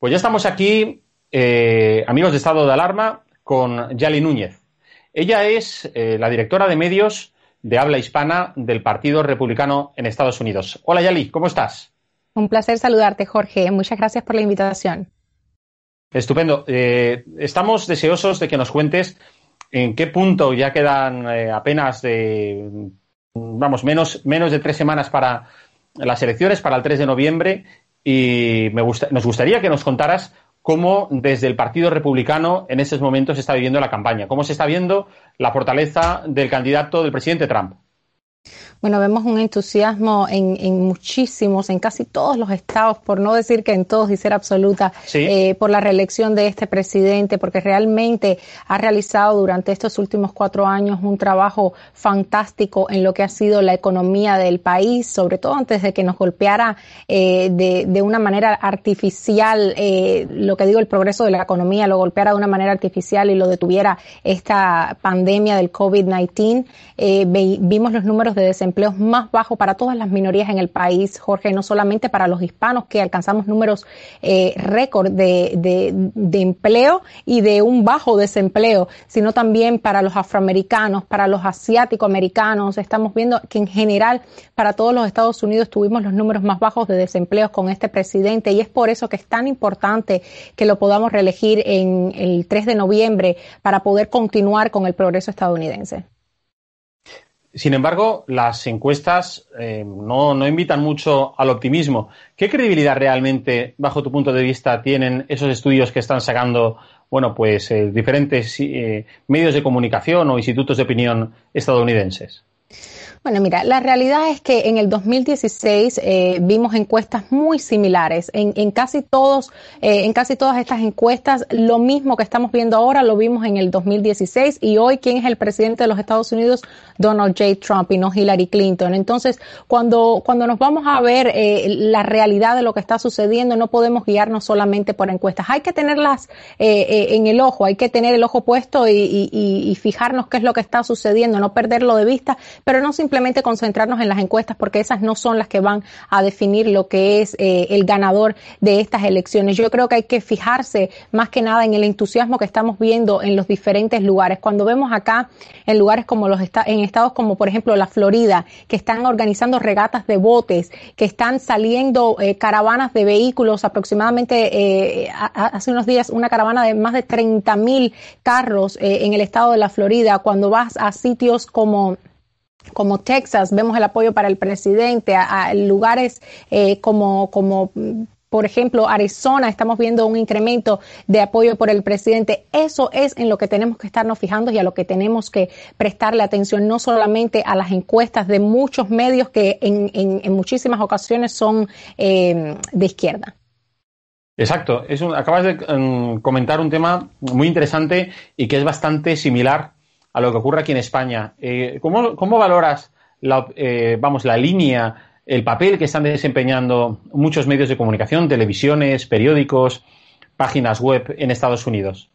Pues ya estamos aquí, eh, amigos de Estado de Alarma, con Yali Núñez. Ella es eh, la directora de medios de habla hispana del Partido Republicano en Estados Unidos. Hola Yali, ¿cómo estás? Un placer saludarte, Jorge. Muchas gracias por la invitación. Estupendo. Eh, estamos deseosos de que nos cuentes en qué punto ya quedan apenas de, vamos, menos, menos de tres semanas para las elecciones, para el 3 de noviembre, y me nos gustaría que nos contaras cómo desde el Partido Republicano en esos momentos se está viviendo la campaña, cómo se está viendo la fortaleza del candidato del presidente Trump. Bueno, vemos un entusiasmo en, muchísimos, en casi todos los estados, por no decir que en todos y ser absoluta, eh, por la reelección de este presidente, porque realmente ha realizado durante estos últimos cuatro años un trabajo fantástico en lo que ha sido la economía del país, sobre todo antes de que nos golpeara eh, de, una manera artificial, eh, lo que digo, el progreso de la economía, lo golpeara de una manera artificial y lo detuviera esta pandemia del COVID-19. vimos los números de desempleo empleos más bajos para todas las minorías en el país, Jorge, no solamente para los hispanos, que alcanzamos números eh, récord de, empleo y de un bajo desempleo, sino también para los afroamericanos, para los asiáticos americanos. Estamos viendo que en general para todos los Estados Unidos tuvimos los números más bajos de desempleo con este presidente y es por eso que es tan importante que lo podamos reelegir en el 3 de noviembre para poder continuar con el progreso estadounidense. Sin embargo, las encuestas eh, no, no, invitan mucho al optimismo. ¿Qué credibilidad realmente, bajo tu punto de vista, tienen esos estudios que están sacando, bueno, pues eh, diferentes eh, medios de comunicación o institutos de opinión estadounidenses? Bueno, mira, la realidad es que en el 2016 eh, vimos encuestas muy similares. En, en casi todos, eh, en casi todas estas encuestas, lo mismo que estamos viendo ahora lo vimos en el 2016 y hoy quién es el presidente de los Estados Unidos, Donald J. Trump y no Hillary Clinton. Entonces, cuando cuando nos vamos a ver eh, la realidad de lo que está sucediendo, no podemos guiarnos solamente por encuestas. Hay que tenerlas eh, eh, en el ojo, hay que tener el ojo puesto y, fijarnos qué es lo que está sucediendo, no perderlo de vista, pero no simplemente concentrarnos en las encuestas porque esas no son las que van a definir lo que es eh, el ganador de estas elecciones. Yo creo que hay que fijarse más que nada en el entusiasmo que estamos viendo en los diferentes lugares. Cuando vemos acá en lugares como los en estados como por ejemplo la Florida, que están organizando regatas de botes, que están saliendo eh, caravanas de vehículos, aproximadamente eh, hace unos días una caravana de más de 30 mil carros eh, en el estado de la Florida. Cuando vas a sitios como como Texas, vemos el apoyo para el presidente, a, lugares eh, como, como por ejemplo, Arizona, estamos viendo un incremento de apoyo por el presidente. Eso es en lo que tenemos que estarnos fijando y a lo que tenemos que prestarle atención, no solamente a las encuestas de muchos medios que en, muchísimas ocasiones son eh, de izquierda. Exacto. Es acabas de um, comentar un tema muy interesante y que es bastante similar a lo que ocurre aquí en España. Eh, ¿cómo, ¿cómo, valoras la, eh, vamos, la línea, el papel que están desempeñando muchos medios de comunicación, televisiones, periódicos, páginas web en Estados Unidos?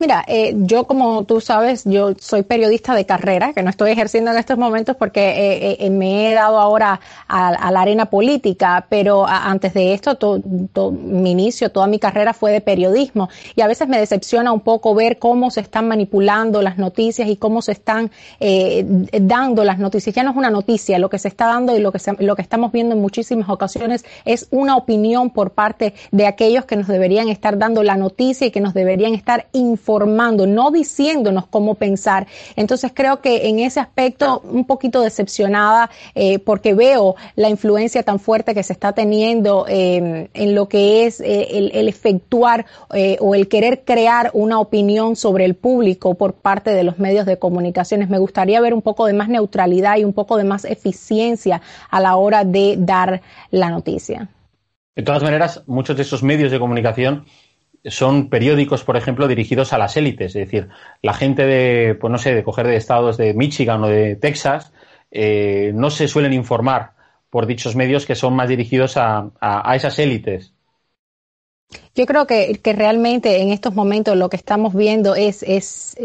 Mira, eh, yo como tú sabes, yo soy periodista de carrera, que no estoy ejerciendo en estos momentos porque eh, eh, me he dado ahora a, la arena política, pero antes de esto, to, to, mi inicio, toda mi carrera fue de periodismo y a veces me decepciona un poco ver cómo se están manipulando las noticias y cómo se están eh, dando las noticias. Ya no es una noticia, lo que se está dando y lo que, lo que estamos viendo en muchísimas ocasiones es una opinión por parte de aquellos que nos deberían estar dando la noticia y que nos deberían estar informando formando, no diciéndonos cómo pensar. Entonces creo que en ese aspecto un poquito decepcionada eh, porque veo la influencia tan fuerte que se está teniendo eh, en lo que es eh, el, el, efectuar eh, o el querer crear una opinión sobre el público por parte de los medios de comunicaciones. Me gustaría ver un poco de más neutralidad y un poco de más eficiencia a la hora de dar la noticia. De todas maneras, muchos de esos medios de comunicación son periódicos, por ejemplo, dirigidos a las élites, es decir, la gente de, pues no sé, de coger de estados de Michigan o de Texas, eh, no se suelen informar por dichos medios que son más dirigidos a, a, a esas élites. Yo creo que, que, realmente en estos momentos lo que estamos viendo es, es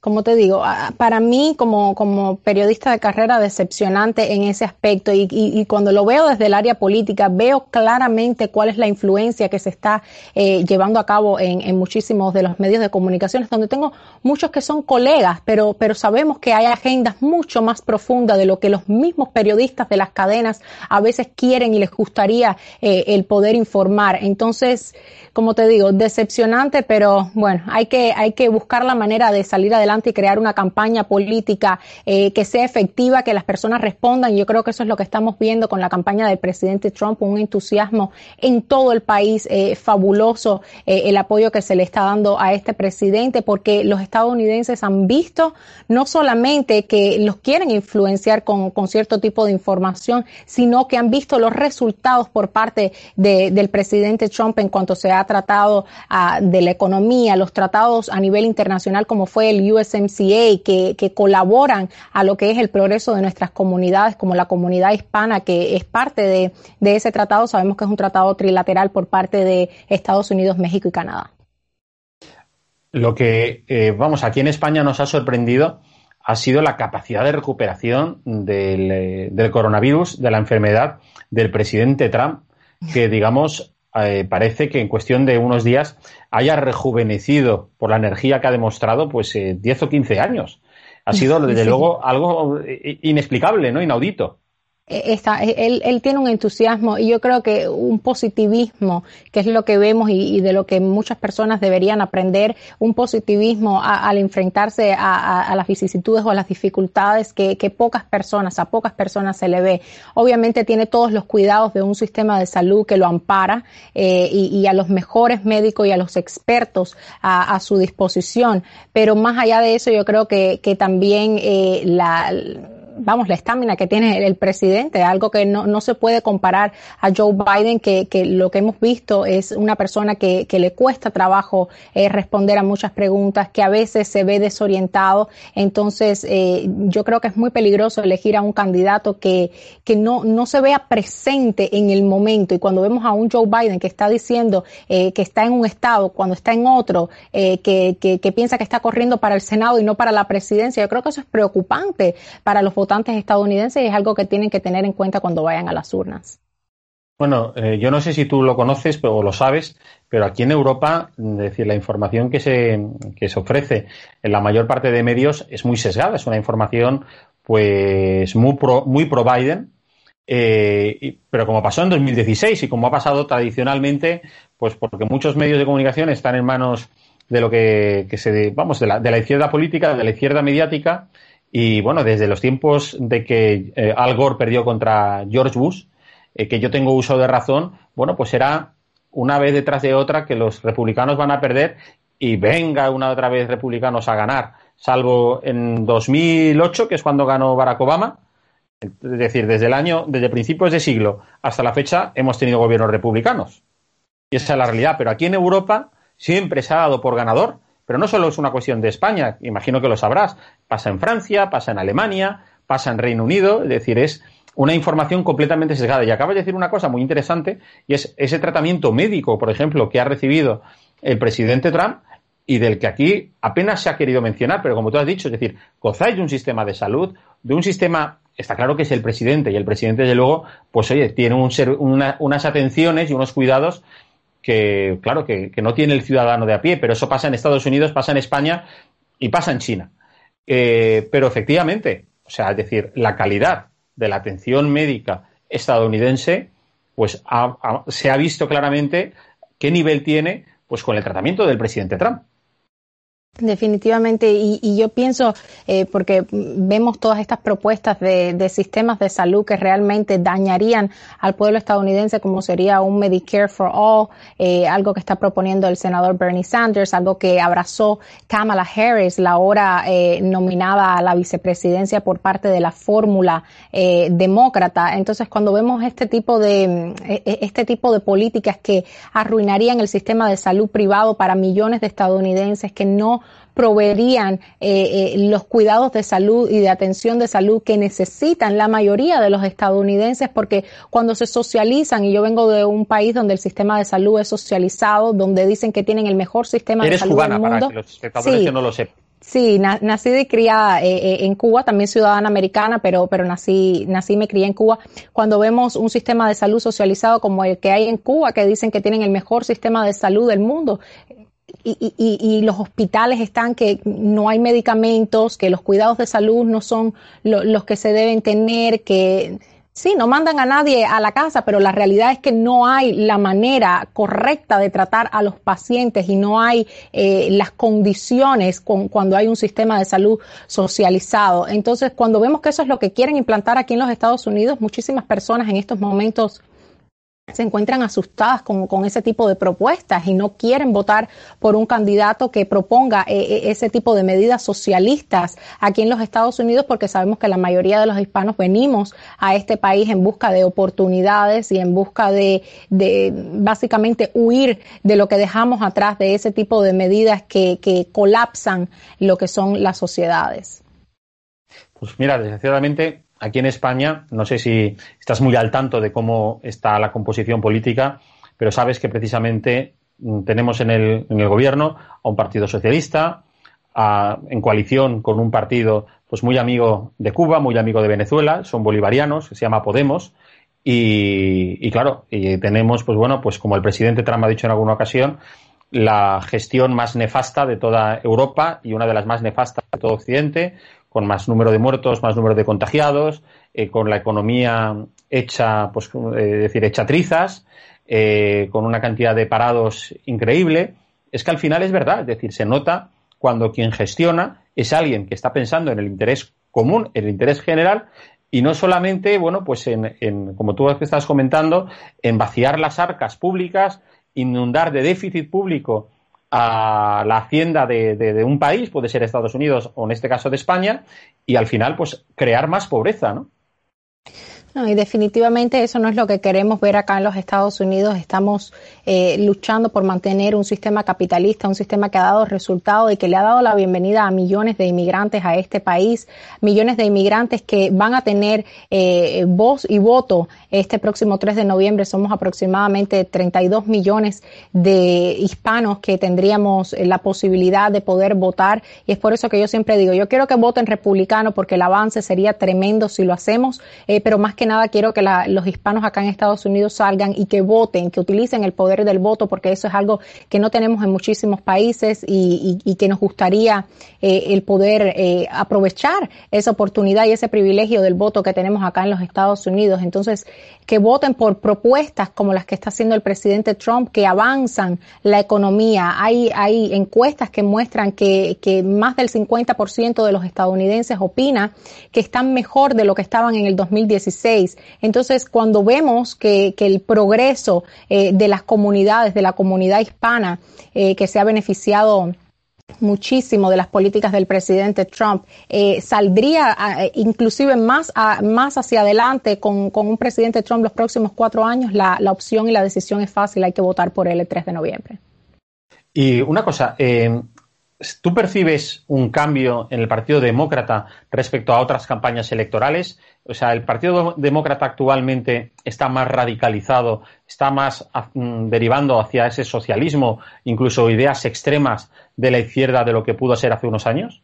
como te digo, para mí como, como periodista de carrera decepcionante en ese aspecto y, y, y, cuando lo veo desde el área política veo claramente cuál es la influencia que se está eh, llevando a cabo en, en, muchísimos de los medios de comunicaciones, donde tengo muchos que son colegas, pero, pero sabemos que hay agendas mucho más profundas de lo que los mismos periodistas de las cadenas a veces quieren y les gustaría eh, el poder informar. Entonces, como te digo, decepcionante, pero bueno, hay que, hay que buscar la manera de salir adelante y crear una campaña política eh, que sea efectiva, que las personas respondan. Yo creo que eso es lo que estamos viendo con la campaña del presidente Trump, un entusiasmo en todo el país, eh, fabuloso eh, el apoyo que se le está dando a este presidente, porque los estadounidenses han visto no solamente que los quieren influenciar con, con cierto tipo de información, sino que han visto los resultados por parte de, del presidente Trump en cuanto se ha tratado uh, de la economía, los tratados a nivel internacional como fue el US USMCA que, que, colaboran a lo que es el progreso de nuestras comunidades, como la comunidad hispana que es parte de, de ese tratado. Sabemos que es un tratado trilateral por parte de Estados Unidos, México y Canadá. Lo que, eh, vamos, aquí en España nos ha sorprendido ha sido la capacidad de recuperación del, eh, del coronavirus, de la enfermedad del presidente Trump, que digamos eh, parece que en cuestión de unos días haya rejuvenecido por la energía que ha demostrado pues eh, 10 o 15 años. Ha sido, desde sí. luego, algo inexplicable, ¿no? Inaudito. Está, él, él, tiene un entusiasmo y yo creo que un positivismo, que es lo que vemos y, de lo que muchas personas deberían aprender, un positivismo al enfrentarse a, las vicisitudes o a las dificultades que, pocas personas, a pocas personas se le ve. Obviamente tiene todos los cuidados de un sistema de salud que lo ampara eh, y, a los mejores médicos y a los expertos a, su disposición, pero más allá de eso yo creo que, que también eh, la vamos, la estamina que tiene el presidente, algo que no, no se puede comparar a Joe Biden, que, que lo que hemos visto es una persona que, que le cuesta trabajo eh, responder a muchas preguntas, que a veces se ve desorientado. Entonces, eh, yo creo que es muy peligroso elegir a un candidato que, que no, no se vea presente en el momento. Y cuando vemos a un Joe Biden que está diciendo eh, que está en un estado, cuando está en otro, que, que, que piensa que está corriendo para el Senado y no para la presidencia, yo creo que eso es preocupante para los votantes estadounidenses y es algo que tienen que tener en cuenta cuando vayan a las urnas. Bueno, eh, yo no sé si tú lo conoces o lo sabes, pero aquí en Europa, es decir, la información que se, que se ofrece en la mayor parte de medios es muy sesgada, es una información pues muy pro, muy pro Biden, eh, pero como pasó en 2016 y como ha pasado tradicionalmente, pues porque muchos medios de comunicación están en manos de lo que, que se, vamos, de la, de la izquierda política, de la izquierda mediática, y bueno, desde los tiempos de que eh, Al Gore perdió contra George Bush, eh, que yo tengo uso de razón, bueno, pues será una vez detrás de otra que los republicanos van a perder y venga una otra vez republicanos a ganar, salvo en 2008, que es cuando ganó Barack Obama. Es decir, desde el año, desde principios de siglo hasta la fecha hemos tenido gobiernos republicanos. Y esa es la realidad. Pero aquí en Europa siempre se ha dado por ganador pero no solo es una cuestión de España, imagino que lo sabrás. Pasa en Francia, pasa en Alemania, pasa en Reino Unido, es decir, es una información completamente sesgada. Y acabas de decir una cosa muy interesante, y es ese tratamiento médico, por ejemplo, que ha recibido el presidente Trump y del que aquí apenas se ha querido mencionar, pero como tú has dicho, es decir, gozáis de un sistema de salud, de un sistema, está claro que es el presidente, y el presidente, desde luego, pues oye, tiene un unas atenciones y unos cuidados que, claro, que, no tiene el ciudadano de a pie, pero eso pasa en Estados Unidos, pasa en España y pasa en China. Eh, pero efectivamente, o sea, es decir, la calidad de la atención médica estadounidense, pues se ha visto claramente qué nivel tiene, pues con el tratamiento del presidente Trump. Definitivamente, y, yo pienso, eh, porque vemos todas estas propuestas de, sistemas de salud que realmente dañarían al pueblo estadounidense, como sería un Medicare for All, eh, algo que está proponiendo el senador Bernie Sanders, algo que abrazó Kamala Harris, la ahora eh, nominada a la vicepresidencia por parte de la fórmula demócrata. Entonces, cuando vemos este tipo de este tipo de políticas que arruinarían el sistema de salud privado para millones de estadounidenses que no proveerían eh, eh, los cuidados de salud y de atención de salud que necesitan la mayoría de los estadounidenses porque cuando se socializan, y yo vengo de un país donde el sistema de salud es socializado, donde dicen que tienen el mejor sistema de salud del mundo. Para los espectadores que no lo sepan. Sí, nacida y criada eh, en Cuba, también ciudadana americana, pero, pero nací, nací y me crié en Cuba. Cuando vemos un sistema de salud socializado como el que hay en Cuba, que dicen que tienen el mejor sistema de salud del mundo, y, y, y, los hospitales están que no hay medicamentos, que los cuidados de salud no son los que se deben tener, que sí, no mandan a nadie a la casa, pero la realidad es que no hay la manera correcta de tratar a los pacientes y no hay eh, las condiciones con, cuando hay un sistema de salud socializado. Entonces, cuando vemos que eso es lo que quieren implantar aquí en los Estados Unidos, muchísimas personas en estos momentos se encuentran asustadas con, con, ese tipo de propuestas y no quieren votar por un candidato que proponga eh, eh, ese tipo de medidas socialistas aquí en los Estados Unidos porque sabemos que la mayoría de los hispanos venimos a este país en busca de oportunidades y en busca de, de básicamente huir de lo que dejamos atrás de ese tipo de medidas que, que colapsan lo que son las sociedades. Pues mira, desgraciadamente aquí en España, no sé si estás muy al tanto de cómo está la composición política, pero sabes que precisamente mm, tenemos en el, en el gobierno a un partido socialista, en coalición con un partido pues muy amigo de Cuba, muy amigo de Venezuela, son bolivarianos, se llama Podemos, y, y, claro, y tenemos, pues bueno, pues como el presidente Trump ha dicho en alguna ocasión, la gestión más nefasta de toda Europa y una de las más nefastas de todo Occidente, con más número de muertos, más número de contagiados, eh, con la economía hecha, pues, eh, decir, hecha trizas, eh, con una cantidad de parados increíble, es que al final es verdad, es decir, se nota cuando quien gestiona es alguien que está pensando en el interés común, en el interés general, y no solamente, bueno, pues en, en como tú estás comentando, en vaciar las arcas públicas, inundar de déficit público a la hacienda de, un país, puede ser Estados Unidos o en este caso de España, y al final, pues crear más pobreza, ¿no? No, y definitivamente eso no es lo que queremos ver acá en los Estados Unidos. Estamos eh, luchando por mantener un sistema capitalista, un sistema que ha dado resultados y que le ha dado la bienvenida a millones de inmigrantes a este país, millones de inmigrantes que van a tener eh, voz y voto este próximo 3 de noviembre. Somos aproximadamente 32 millones de hispanos que tendríamos la posibilidad de poder votar y es por eso que yo siempre digo, yo quiero que voten republicano porque el avance sería tremendo si lo hacemos, eh, pero más que nada quiero que los hispanos acá en Estados Unidos salgan y que voten, que utilicen el poder del voto, porque eso es algo que no tenemos en muchísimos países y, que nos gustaría eh, el poder eh, aprovechar esa oportunidad y ese privilegio del voto que tenemos acá en los Estados Unidos. Entonces, que voten por propuestas como las que está haciendo el presidente Trump, que avanzan la economía. Hay, hay encuestas que muestran que, que más del 50% de los estadounidenses opina que están mejor de lo que estaban en el 2016 entonces, cuando vemos que, el progreso eh, de las comunidades, de la comunidad hispana, eh, que se ha beneficiado muchísimo de las políticas del presidente Trump, eh, saldría inclusive más, más hacia adelante con, un presidente Trump los próximos cuatro años, la, opción y la decisión es fácil, hay que votar por él el 3 de noviembre. Y una cosa, ¿Tú percibes un cambio en el Partido Demócrata respecto a otras campañas electorales? O sea, ¿el Partido Demócrata actualmente está más radicalizado, está más mm, derivando hacia ese socialismo, incluso ideas extremas de la izquierda de lo que pudo ser hace unos años?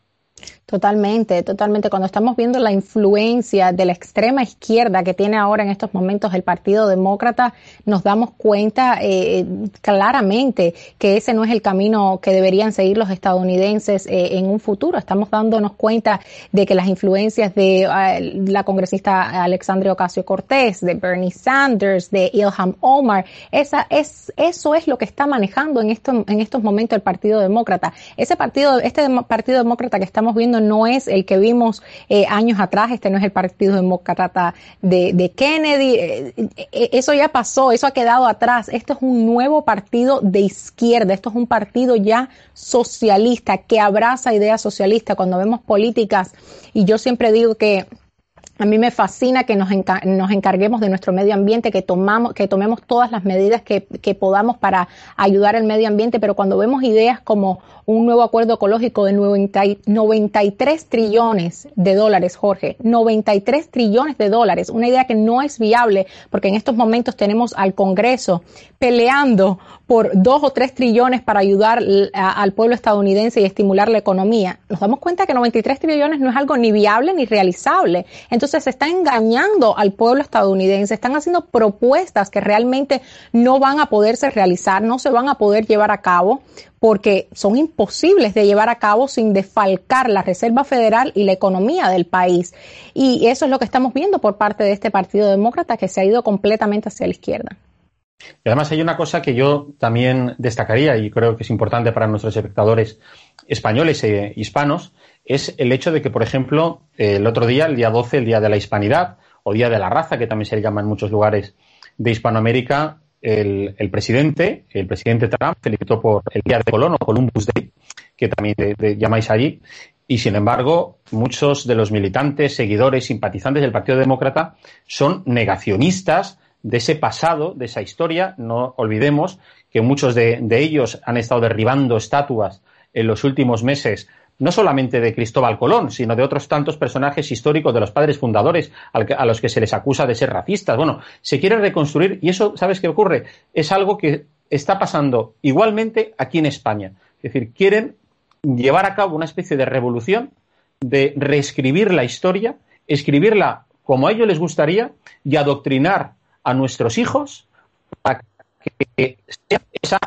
Totalmente, totalmente. Cuando estamos viendo la influencia de la extrema izquierda que tiene ahora en estos momentos el Partido Demócrata, nos damos cuenta eh, claramente que ese no es el camino que deberían seguir los estadounidenses eh, en un futuro. Estamos dándonos cuenta de que las influencias de eh, la congresista Alexandria Ocasio Cortés, de Bernie Sanders, de Ilham Omar, esa es, eso es lo que está manejando en, esto, en estos momentos el Partido Demócrata. Ese partido, este Partido Demócrata que estamos viendo no es el que vimos eh, años atrás, este no es el Partido Demócrata de, Kennedy, eh, eh, eso ya pasó, eso ha quedado atrás, esto es un nuevo partido de izquierda, esto es un partido ya socialista que abraza ideas socialistas. Cuando vemos políticas y yo siempre digo que a mí me fascina que nos, encarguemos de nuestro medio ambiente, que, tomamos, que tomemos todas las medidas que, podamos para ayudar al medio ambiente, pero cuando vemos ideas como un nuevo acuerdo ecológico de 93 trillones de dólares, Jorge, 93 trillones de dólares, una idea que no es viable porque en estos momentos tenemos al Congreso peleando por dos o tres trillones para ayudar al pueblo estadounidense y estimular la economía. Nos damos cuenta que 93 trillones no es algo ni viable ni realizable. Entonces se está engañando al pueblo estadounidense, están haciendo propuestas que realmente no van a poderse realizar, no se van a poder llevar a cabo porque son imposibles de llevar a cabo sin defalcar la Reserva Federal y la economía del país. Y eso es lo que estamos viendo por parte de este Partido Demócrata que se ha ido completamente hacia la izquierda. Y además hay una cosa que yo también destacaría y creo que es importante para nuestros espectadores españoles e hispanos, es el hecho de que, por ejemplo, el otro día, el día 12, el Día de la Hispanidad, o Día de la Raza, que también se le llama en muchos lugares de Hispanoamérica, el, presidente, el presidente Trump, felicitó por el Día de Colón o Columbus Day, que también llamáis allí, y sin embargo, muchos de los militantes, seguidores, simpatizantes del Partido Demócrata son negacionistas de ese pasado, de esa historia. No olvidemos que muchos de ellos han estado derribando estatuas en los últimos meses no solamente de Cristóbal Colón, sino de otros tantos personajes históricos de los padres fundadores a los que se les acusa de ser racistas. Bueno, se quiere reconstruir y eso, ¿sabes qué ocurre? Es algo que está pasando igualmente aquí en España. Es decir, quieren llevar a cabo una especie de revolución de reescribir la historia, escribirla como a ellos les gustaría y adoctrinar a nuestros hijos para que sean esas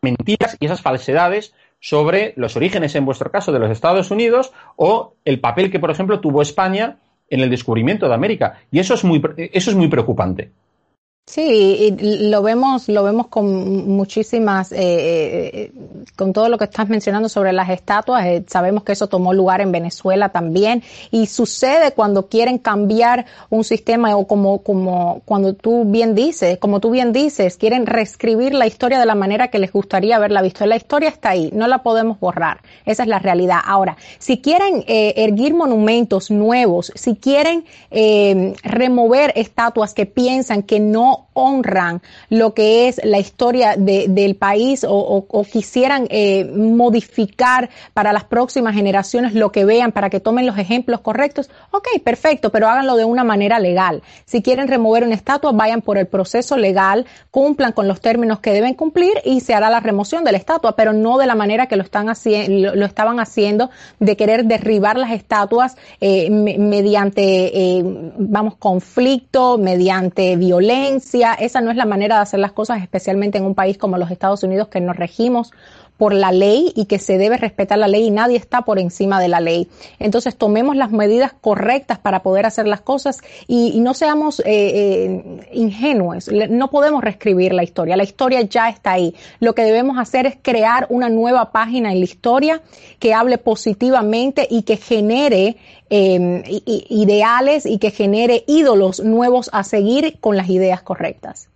mentiras y esas falsedades sobre los orígenes, en vuestro caso, de los Estados Unidos o el papel que, por ejemplo, tuvo España en el descubrimiento de América. Y eso es muy, eso es muy preocupante. Sí, lo vemos, lo vemos con muchísimas, eh, eh, con todo lo que estás mencionando sobre las estatuas. Eh, sabemos que eso tomó lugar en Venezuela también y sucede cuando quieren cambiar un sistema o como, como cuando tú bien dices, como tú bien dices, quieren reescribir la historia de la manera que les gustaría haberla visto. La historia está ahí, no la podemos borrar. Esa es la realidad. Ahora, si quieren erguir monumentos nuevos, si quieren remover estatuas que piensan que no honran lo que es la historia del país o, quisieran eh, modificar para las próximas generaciones lo que vean para que tomen los ejemplos correctos, ok, perfecto, pero háganlo de una manera legal. Si quieren remover una estatua, vayan por el proceso legal, cumplan con los términos que deben cumplir y se hará la remoción de la estatua, pero no de la manera que lo, están haciendo, lo, estaban haciendo de querer derribar las estatuas eh, mediante, eh, vamos, conflicto, mediante violencia esa no es la manera de hacer las cosas, especialmente en un país como los Estados Unidos que nos regimos por la ley y que se debe respetar la ley y nadie está por encima de la ley. Entonces tomemos las medidas correctas para poder hacer las cosas y, no seamos eh, eh, ingenuos. No podemos reescribir la historia. La historia ya está ahí. Lo que debemos hacer es crear una nueva página en la historia que hable positivamente y que genere em, ideales y que genere ídolos nuevos a seguir con las ideas correctas.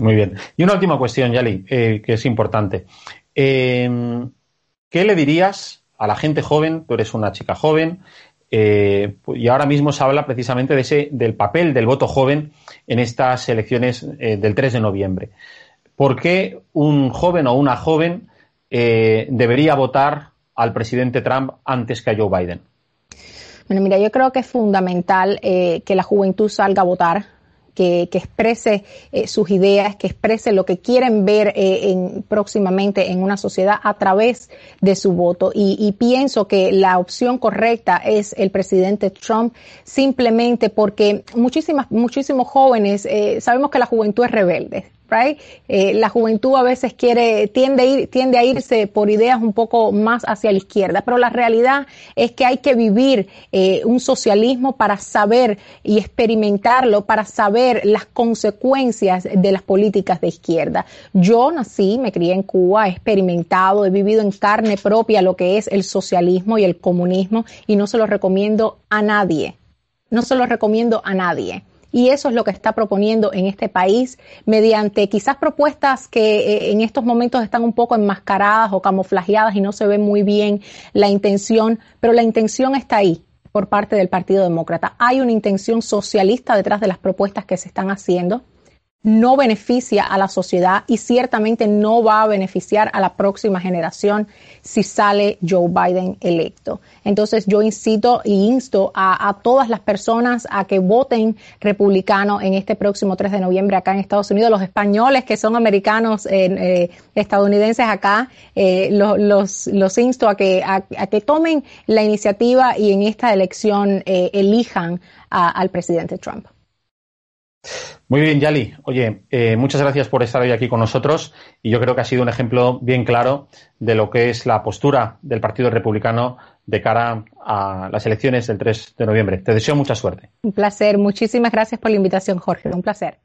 Muy bien. Y una última cuestión, Yali, eh, que es importante. Eh, ¿Qué le dirías a la gente joven? Tú eres una chica joven eh, y ahora mismo se habla precisamente de ese, del papel del voto joven en estas elecciones eh, del 3 de noviembre. ¿Por qué un joven o una joven debería votar al presidente Trump antes que a Joe Biden? Bueno, mira, yo creo que es fundamental que la juventud salga a votar que, exprese eh, sus ideas, que exprese lo que quieren ver eh, en, próximamente en una sociedad a través de su voto. Y, pienso que la opción correcta es el presidente Trump simplemente porque muchísimas, muchísimos jóvenes, eh, sabemos que la juventud es rebelde, eh, la juventud a veces quiere, tiende a, ir, tiende a irse por ideas un poco más hacia la izquierda, pero la realidad es que hay que vivir eh, un socialismo para saber y experimentarlo, para saber las consecuencias de las políticas de izquierda. Yo nací, me crié en Cuba, he experimentado, he vivido en carne propia lo que es el socialismo y el comunismo y no se lo recomiendo a nadie. No se lo recomiendo a nadie y eso es lo que está proponiendo en este país mediante quizás propuestas que eh, en estos momentos están un poco enmascaradas o camuflajeadas y no se ve muy bien la intención, pero la intención está ahí por parte del Partido Demócrata. Hay una intención socialista detrás de las propuestas que se están haciendo no beneficia a la sociedad y ciertamente no va a beneficiar a la próxima generación si sale Joe Biden electo. Entonces yo incito e insto a, todas las personas a que voten republicano en este próximo 3 de noviembre acá en Estados Unidos. Los españoles que son americanos, eh, estadounidenses acá, eh, los, insto a que, a, que tomen la iniciativa y en esta elección eh, elijan al presidente Trump. Muy bien, Yali. Oye, eh, muchas gracias por estar hoy aquí con nosotros y yo creo que ha sido un ejemplo bien claro de lo que es la postura del Partido Republicano de cara a las elecciones del 3 de noviembre. Te deseo mucha suerte. Un placer. Muchísimas gracias por la invitación, Jorge. Un placer.